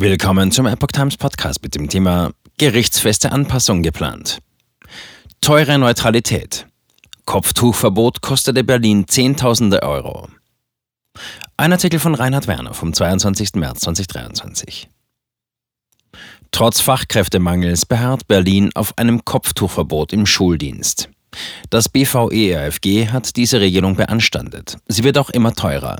Willkommen zum Epoch Times Podcast mit dem Thema Gerichtsfeste Anpassung geplant. Teure Neutralität. Kopftuchverbot kostete Berlin Zehntausende Euro. Ein Artikel von Reinhard Werner vom 22. März 2023. Trotz Fachkräftemangels beharrt Berlin auf einem Kopftuchverbot im Schuldienst. Das BVERFG hat diese Regelung beanstandet. Sie wird auch immer teurer.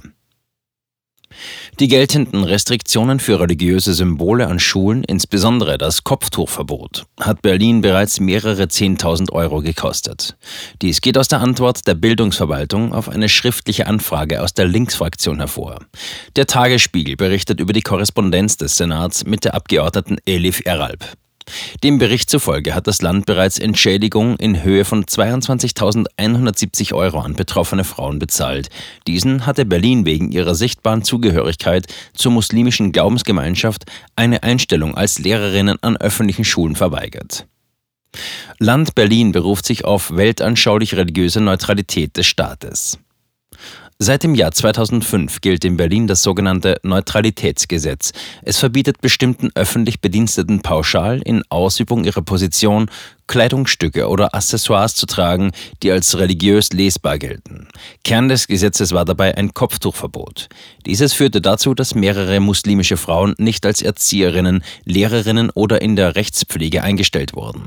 Die geltenden Restriktionen für religiöse Symbole an Schulen, insbesondere das Kopftuchverbot, hat Berlin bereits mehrere 10.000 Euro gekostet. Dies geht aus der Antwort der Bildungsverwaltung auf eine schriftliche Anfrage aus der Linksfraktion hervor. Der Tagesspiegel berichtet über die Korrespondenz des Senats mit der Abgeordneten Elif Eralb. Dem Bericht zufolge hat das Land bereits Entschädigung in Höhe von 22.170 Euro an betroffene Frauen bezahlt. Diesen hatte Berlin wegen ihrer sichtbaren Zugehörigkeit zur muslimischen Glaubensgemeinschaft eine Einstellung als Lehrerinnen an öffentlichen Schulen verweigert. Land Berlin beruft sich auf weltanschaulich religiöse Neutralität des Staates. Seit dem Jahr 2005 gilt in Berlin das sogenannte Neutralitätsgesetz. Es verbietet bestimmten öffentlich Bediensteten pauschal in Ausübung ihrer Position Kleidungsstücke oder Accessoires zu tragen, die als religiös lesbar gelten. Kern des Gesetzes war dabei ein Kopftuchverbot. Dieses führte dazu, dass mehrere muslimische Frauen nicht als Erzieherinnen, Lehrerinnen oder in der Rechtspflege eingestellt wurden.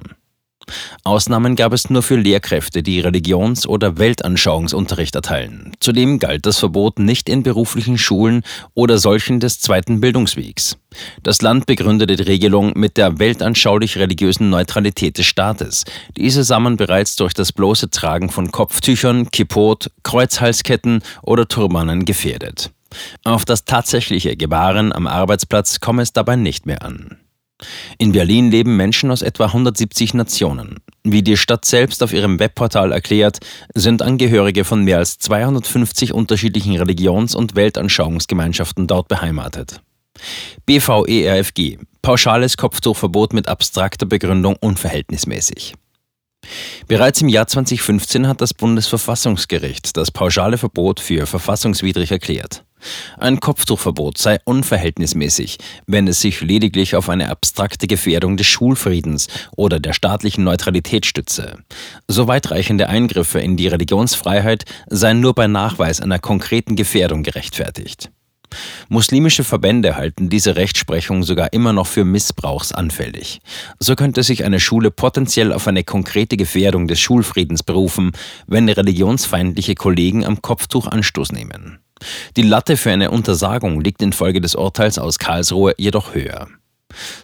Ausnahmen gab es nur für Lehrkräfte, die Religions- oder Weltanschauungsunterricht erteilen. Zudem galt das Verbot nicht in beruflichen Schulen oder solchen des zweiten Bildungswegs. Das Land begründete die Regelung mit der weltanschaulich-religiösen Neutralität des Staates. Diese sah man bereits durch das bloße Tragen von Kopftüchern, Kippot, Kreuzhalsketten oder Turbanen gefährdet. Auf das tatsächliche Gebaren am Arbeitsplatz komme es dabei nicht mehr an. In Berlin leben Menschen aus etwa 170 Nationen. Wie die Stadt selbst auf ihrem Webportal erklärt, sind Angehörige von mehr als 250 unterschiedlichen Religions- und Weltanschauungsgemeinschaften dort beheimatet. BVERFG Pauschales Kopftuchverbot mit abstrakter Begründung unverhältnismäßig. Bereits im Jahr 2015 hat das Bundesverfassungsgericht das pauschale Verbot für verfassungswidrig erklärt. Ein Kopftuchverbot sei unverhältnismäßig, wenn es sich lediglich auf eine abstrakte Gefährdung des Schulfriedens oder der staatlichen Neutralität stütze. So weitreichende Eingriffe in die Religionsfreiheit seien nur bei Nachweis einer konkreten Gefährdung gerechtfertigt. Muslimische Verbände halten diese Rechtsprechung sogar immer noch für missbrauchsanfällig. So könnte sich eine Schule potenziell auf eine konkrete Gefährdung des Schulfriedens berufen, wenn religionsfeindliche Kollegen am Kopftuch Anstoß nehmen. Die Latte für eine Untersagung liegt infolge des Urteils aus Karlsruhe jedoch höher.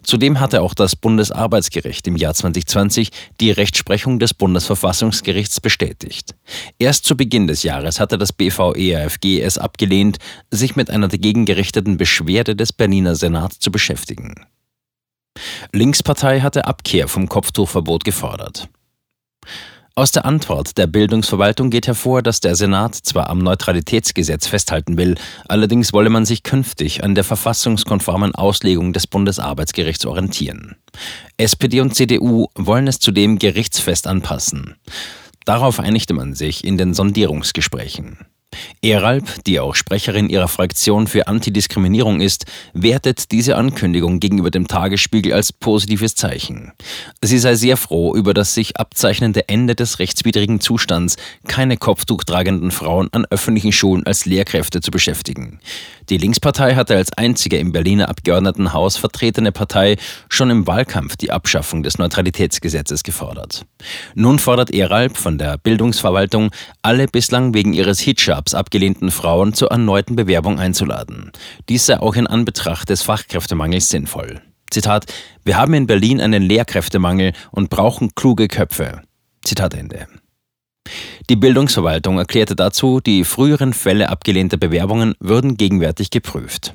Zudem hatte auch das Bundesarbeitsgericht im Jahr 2020 die Rechtsprechung des Bundesverfassungsgerichts bestätigt. Erst zu Beginn des Jahres hatte das BVEAFG es abgelehnt, sich mit einer dagegen gerichteten Beschwerde des Berliner Senats zu beschäftigen. Linkspartei hatte Abkehr vom Kopftuchverbot gefordert. Aus der Antwort der Bildungsverwaltung geht hervor, dass der Senat zwar am Neutralitätsgesetz festhalten will, allerdings wolle man sich künftig an der verfassungskonformen Auslegung des Bundesarbeitsgerichts orientieren. SPD und CDU wollen es zudem gerichtsfest anpassen. Darauf einigte man sich in den Sondierungsgesprächen. Eralb, die auch Sprecherin ihrer Fraktion für Antidiskriminierung ist, wertet diese Ankündigung gegenüber dem Tagesspiegel als positives Zeichen. Sie sei sehr froh über das sich abzeichnende Ende des rechtswidrigen Zustands, keine Kopftuch tragenden Frauen an öffentlichen Schulen als Lehrkräfte zu beschäftigen. Die Linkspartei hatte als einzige im Berliner Abgeordnetenhaus vertretene Partei schon im Wahlkampf die Abschaffung des Neutralitätsgesetzes gefordert. Nun fordert Eralb von der Bildungsverwaltung, alle bislang wegen ihres Hijabs abgelehnten Frauen zur erneuten Bewerbung einzuladen. Dies sei auch in Anbetracht des Fachkräftemangels sinnvoll. Zitat: Wir haben in Berlin einen Lehrkräftemangel und brauchen kluge Köpfe. Zitat Ende. Die Bildungsverwaltung erklärte dazu, die früheren Fälle abgelehnter Bewerbungen würden gegenwärtig geprüft.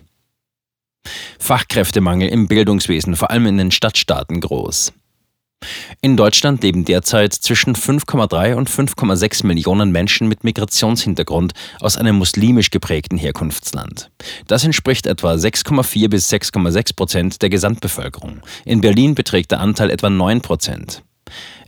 Fachkräftemangel im Bildungswesen, vor allem in den Stadtstaaten, groß. In Deutschland leben derzeit zwischen 5,3 und 5,6 Millionen Menschen mit Migrationshintergrund aus einem muslimisch geprägten Herkunftsland. Das entspricht etwa 6,4 bis 6,6 Prozent der Gesamtbevölkerung. In Berlin beträgt der Anteil etwa 9 Prozent.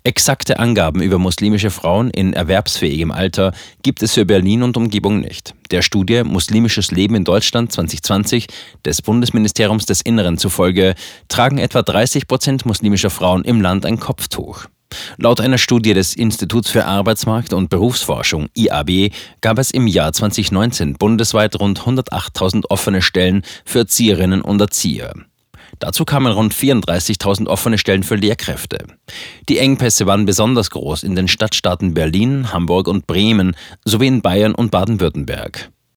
Exakte Angaben über muslimische Frauen in erwerbsfähigem Alter gibt es für Berlin und Umgebung nicht. Der Studie Muslimisches Leben in Deutschland 2020 des Bundesministeriums des Inneren zufolge tragen etwa 30 Prozent muslimischer Frauen im Land ein Kopftuch. Laut einer Studie des Instituts für Arbeitsmarkt und Berufsforschung IAB gab es im Jahr 2019 bundesweit rund 108.000 offene Stellen für Erzieherinnen und Erzieher. Dazu kamen rund 34.000 offene Stellen für Lehrkräfte. Die Engpässe waren besonders groß in den Stadtstaaten Berlin, Hamburg und Bremen sowie in Bayern und Baden-Württemberg.